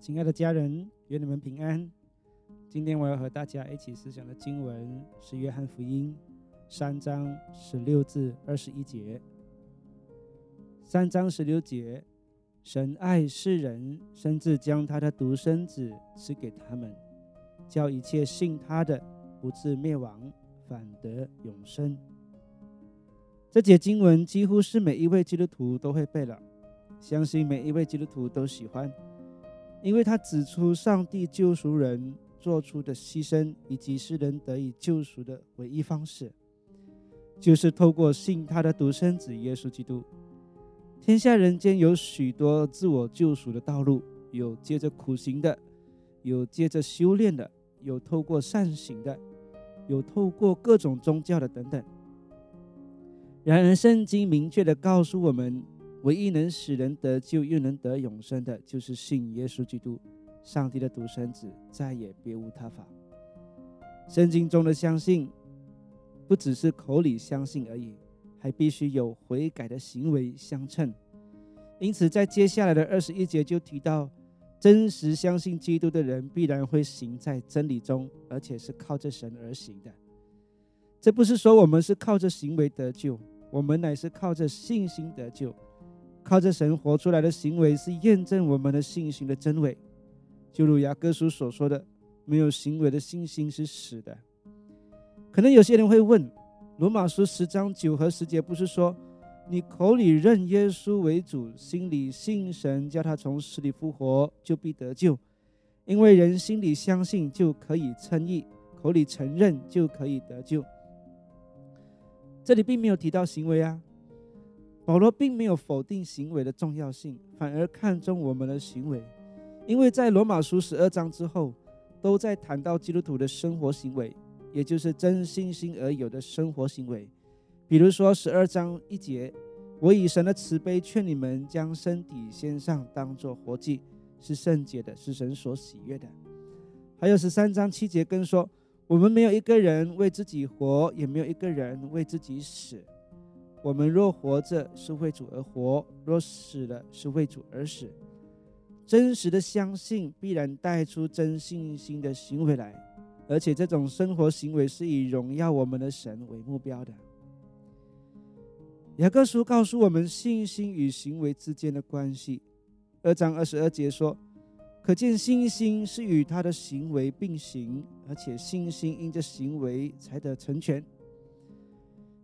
亲爱的家人，愿你们平安。今天我要和大家一起思想的经文是《约翰福音》三章十六至二十一节。三章十六节，神爱世人，甚至将他的独生子赐给他们，叫一切信他的不至灭亡，反得永生。这节经文几乎是每一位基督徒都会背了，相信每一位基督徒都喜欢。因为他指出，上帝救赎人做出的牺牲，以及世人得以救赎的唯一方式，就是透过信他的独生子耶稣基督。天下人间有许多自我救赎的道路，有接着苦行的，有接着修炼的，有透过善行的，有透过各种宗教的等等。然而，圣经明确的告诉我们。唯一能使人得救又能得永生的，就是信耶稣基督，上帝的独生子，再也别无他法。圣经中的相信，不只是口里相信而已，还必须有悔改的行为相称。因此，在接下来的二十一节就提到，真实相信基督的人，必然会行在真理中，而且是靠着神而行的。这不是说我们是靠着行为得救，我们乃是靠着信心得救。靠着神活出来的行为是验证我们的信心的真伪，就如雅各书所说的：“没有行为的信心是死的。”可能有些人会问：“罗马书十章九和十节不是说，你口里认耶稣为主，心里信神叫他从死里复活，就必得救？因为人心里相信就可以称义，口里承认就可以得救。”这里并没有提到行为啊。保罗并没有否定行为的重要性，反而看重我们的行为，因为在罗马书十二章之后，都在谈到基督徒的生活行为，也就是真信心而有的生活行为。比如说十二章一节，我以神的慈悲劝你们，将身体献上，当作活祭，是圣洁的，是神所喜悦的。还有十三章七节更说，我们没有一个人为自己活，也没有一个人为自己死。我们若活着是为主而活，若死了是为主而死。真实的相信必然带出真信心的行为来，而且这种生活行为是以荣耀我们的神为目标的。雅各书告诉我们信心与行为之间的关系。二章二十二节说：“可见信心是与他的行为并行，而且信心因着行为才得成全。”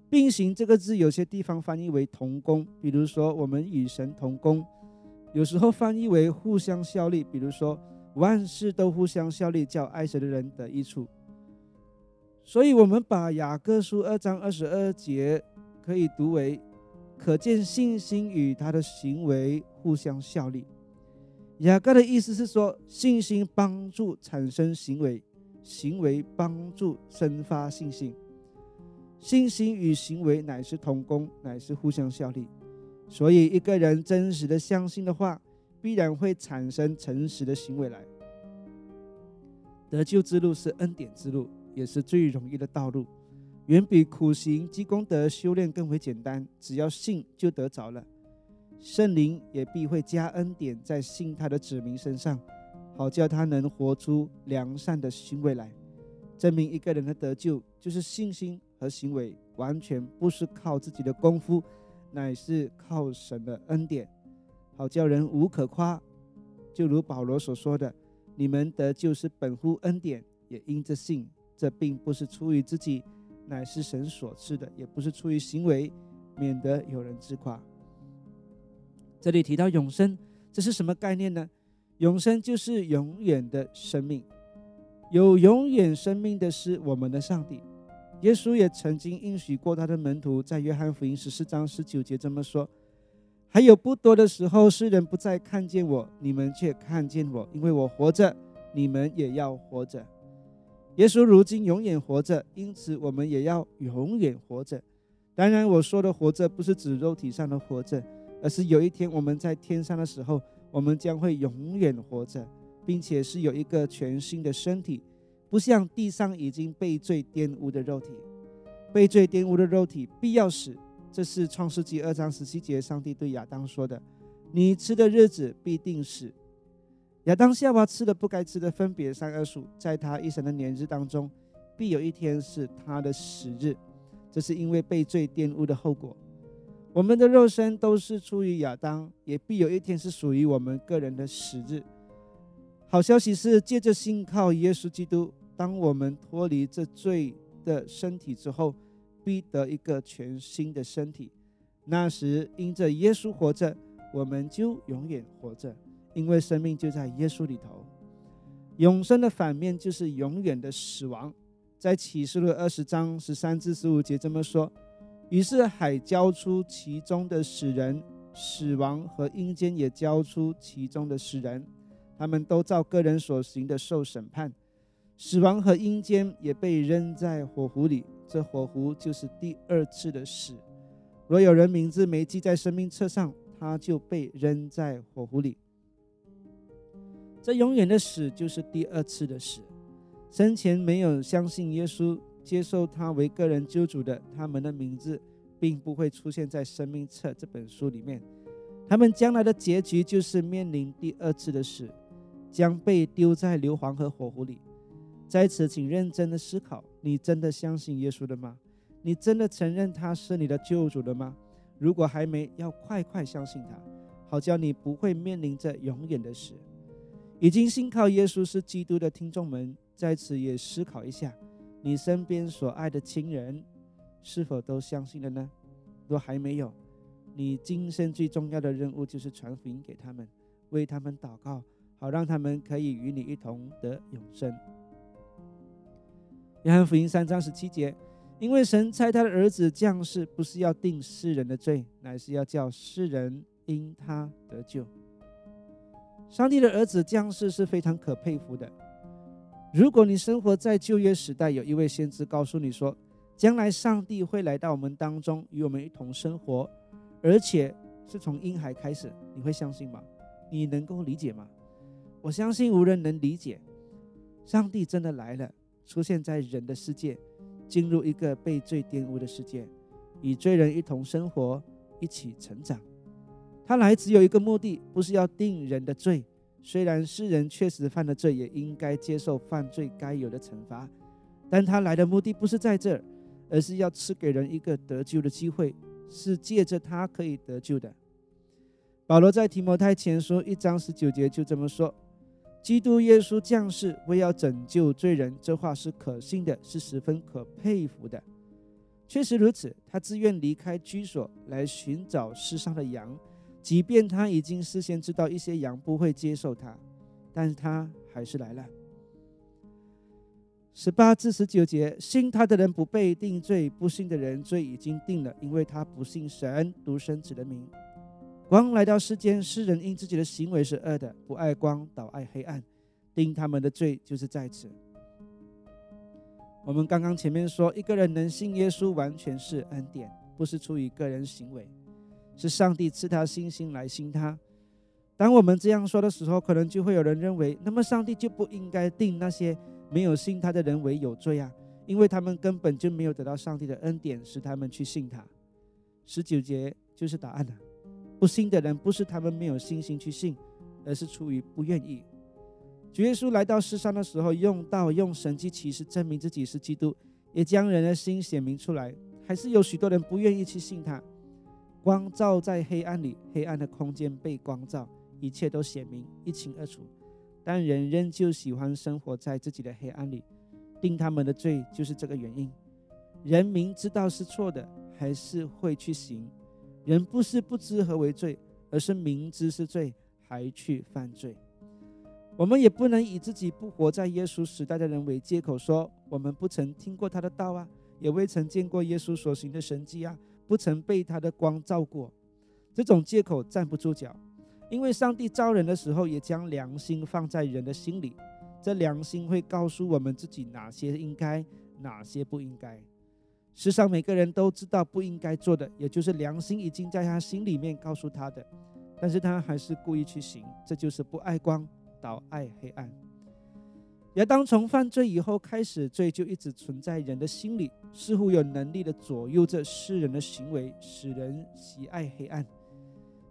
并行这个字，有些地方翻译为同工，比如说我们与神同工；有时候翻译为互相效力，比如说万事都互相效力，叫爱神的人得益处。所以，我们把雅各书二章二十二节可以读为：可见信心与他的行为互相效力。雅各的意思是说，信心帮助产生行为，行为帮助生发信心。信心与行为乃是同工，乃是互相效力。所以，一个人真实的相信的话，必然会产生诚实的行为来。得救之路是恩典之路，也是最容易的道路，远比苦行积功德修炼更为简单。只要信，就得着了。圣灵也必会加恩典在信他的子民身上，好叫他能活出良善的行为来，证明一个人的得救就是信心。和行为完全不是靠自己的功夫，乃是靠神的恩典，好叫人无可夸。就如保罗所说的：“你们得救是本乎恩典，也因着信。这并不是出于自己，乃是神所赐的；也不是出于行为，免得有人自夸。”这里提到永生，这是什么概念呢？永生就是永远的生命，有永远生命的是我们的上帝。耶稣也曾经应许过他的门徒，在约翰福音十四章十九节这么说：“还有不多的时候，世人不再看见我，你们却看见我，因为我活着，你们也要活着。”耶稣如今永远活着，因此我们也要永远活着。当然，我说的活着不是指肉体上的活着，而是有一天我们在天上的时候，我们将会永远活着，并且是有一个全新的身体。不像地上已经被罪玷污的肉体，被罪玷污的肉体必要死。这是创世纪二章十七节，上帝对亚当说的：“你吃的日子必定死。”亚当夏娃吃了不该吃的，分别善恶树，在他一生的年日当中，必有一天是他的死日。这是因为被罪玷污的后果。我们的肉身都是出于亚当，也必有一天是属于我们个人的死日。好消息是，借着信靠耶稣基督，当我们脱离这罪的身体之后，必得一个全新的身体。那时，因着耶稣活着，我们就永远活着，因为生命就在耶稣里头。永生的反面就是永远的死亡。在启示录二十章十三至十五节这么说。于是海交出其中的死人，死亡和阴间也交出其中的死人，他们都照个人所行的受审判。死亡和阴间也被扔在火湖里，这火湖就是第二次的死。若有人名字没记在生命册上，他就被扔在火湖里。这永远的死就是第二次的死。生前没有相信耶稣。接受他为个人救主的，他们的名字并不会出现在生命册这本书里面。他们将来的结局就是面临第二次的死，将被丢在硫磺和火湖里。在此，请认真的思考：你真的相信耶稣的吗？你真的承认他是你的救主的吗？如果还没，要快快相信他，好叫你不会面临着永远的死。已经信靠耶稣是基督的听众们，在此也思考一下。你身边所爱的亲人，是否都相信了呢？若还没有，你今生最重要的任务就是传福音给他们，为他们祷告，好让他们可以与你一同得永生。约翰福音三章十七节，因为神差他的儿子降世，不是要定世人的罪，乃是要叫世人因他得救。上帝的儿子降世是非常可佩服的。如果你生活在旧约时代，有一位先知告诉你说，将来上帝会来到我们当中，与我们一同生活，而且是从婴孩开始，你会相信吗？你能够理解吗？我相信无人能理解，上帝真的来了，出现在人的世界，进入一个被罪玷污的世界，与罪人一同生活，一起成长。他来只有一个目的，不是要定人的罪。虽然世人确实犯了罪，也应该接受犯罪该有的惩罚，但他来的目的不是在这儿，而是要赐给人一个得救的机会，是借着他可以得救的。保罗在提摩太前书一章十九节就这么说：“基督耶稣降世为要拯救罪人，这话是可信的，是十分可佩服的。确实如此，他自愿离开居所来寻找世上的羊。”即便他已经事先知道一些羊不会接受他，但是他还是来了。十八至十九节，信他的人不被定罪，不信的人罪已经定了，因为他不信神独生子的名。光来到世间，世人因自己的行为是恶的，不爱光，倒爱黑暗，定他们的罪就是在此。我们刚刚前面说，一个人能信耶稣，完全是恩典，不是出于个人行为。是上帝赐他信心来信他。当我们这样说的时候，可能就会有人认为，那么上帝就不应该定那些没有信他的人为有罪啊，因为他们根本就没有得到上帝的恩典，使他们去信他。十九节就是答案了。不信的人不是他们没有信心去信，而是出于不愿意。主耶稣来到世上的时候，用道、用神迹奇事证明自己是基督，也将人的心显明出来，还是有许多人不愿意去信他。光照在黑暗里，黑暗的空间被光照，一切都显明一清二楚。但人仍旧喜欢生活在自己的黑暗里，定他们的罪就是这个原因。人明知道是错的，还是会去行。人不是不知何为罪，而是明知是罪还去犯罪。我们也不能以自己不活在耶稣时代的人为借口，说我们不曾听过他的道啊，也未曾见过耶稣所行的神迹啊。不曾被他的光照过，这种借口站不住脚。因为上帝造人的时候，也将良心放在人的心里，这良心会告诉我们自己哪些应该，哪些不应该。世上每个人都知道不应该做的，也就是良心已经在他心里面告诉他的，但是他还是故意去行，这就是不爱光，倒爱黑暗。亚当从犯罪以后开始，罪就一直存在人的心里，似乎有能力的左右着世人的行为，使人喜爱黑暗。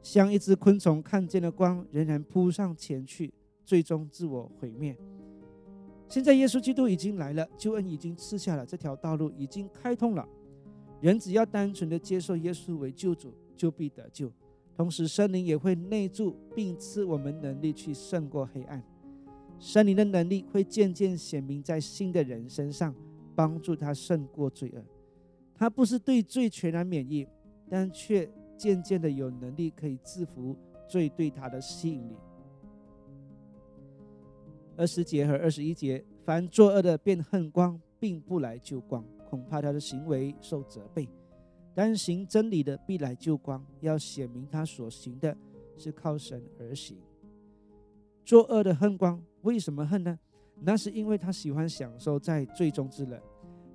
像一只昆虫看见了光，仍然扑上前去，最终自我毁灭。现在耶稣基督已经来了，救恩已经赐下了，这条道路已经开通了。人只要单纯的接受耶稣为救主，就必得救。同时，圣灵也会内住，并赐我们能力去胜过黑暗。圣灵的能力会渐渐显明在新的人身上，帮助他胜过罪恶。他不是对罪全然免疫，但却渐渐的有能力可以制服罪对他的吸引力。二十节和二十一节，凡作恶的便恨光，并不来救光，恐怕他的行为受责备；但行真理的必来救光，要显明他所行的是靠神而行。作恶的恨光，为什么恨呢？那是因为他喜欢享受在罪中之乐，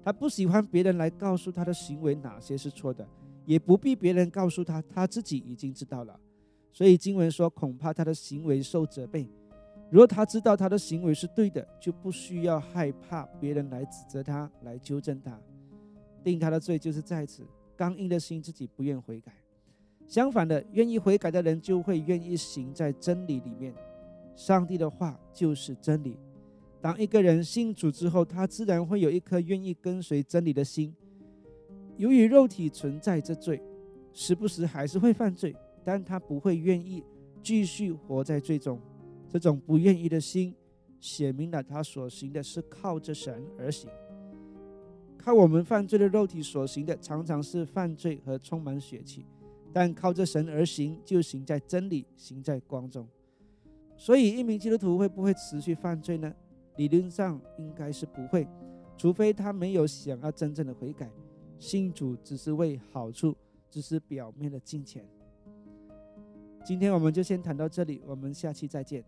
他不喜欢别人来告诉他的行为哪些是错的，也不必别人告诉他，他自己已经知道了。所以经文说，恐怕他的行为受责备。如果他知道他的行为是对的，就不需要害怕别人来指责他，来纠正他。定他的罪就是在此，刚硬的心自己不愿悔改。相反的，愿意悔改的人就会愿意行在真理里面。上帝的话就是真理。当一个人信主之后，他自然会有一颗愿意跟随真理的心。由于肉体存在着罪，时不时还是会犯罪，但他不会愿意继续活在罪中。这种不愿意的心，写明了他所行的是靠着神而行。靠我们犯罪的肉体所行的，常常是犯罪和充满血气；但靠着神而行，就行在真理，行在光中。所以，一名基督徒会不会持续犯罪呢？理论上应该是不会，除非他没有想要真正的悔改，信主只是为好处，只是表面的金钱。今天我们就先谈到这里，我们下期再见。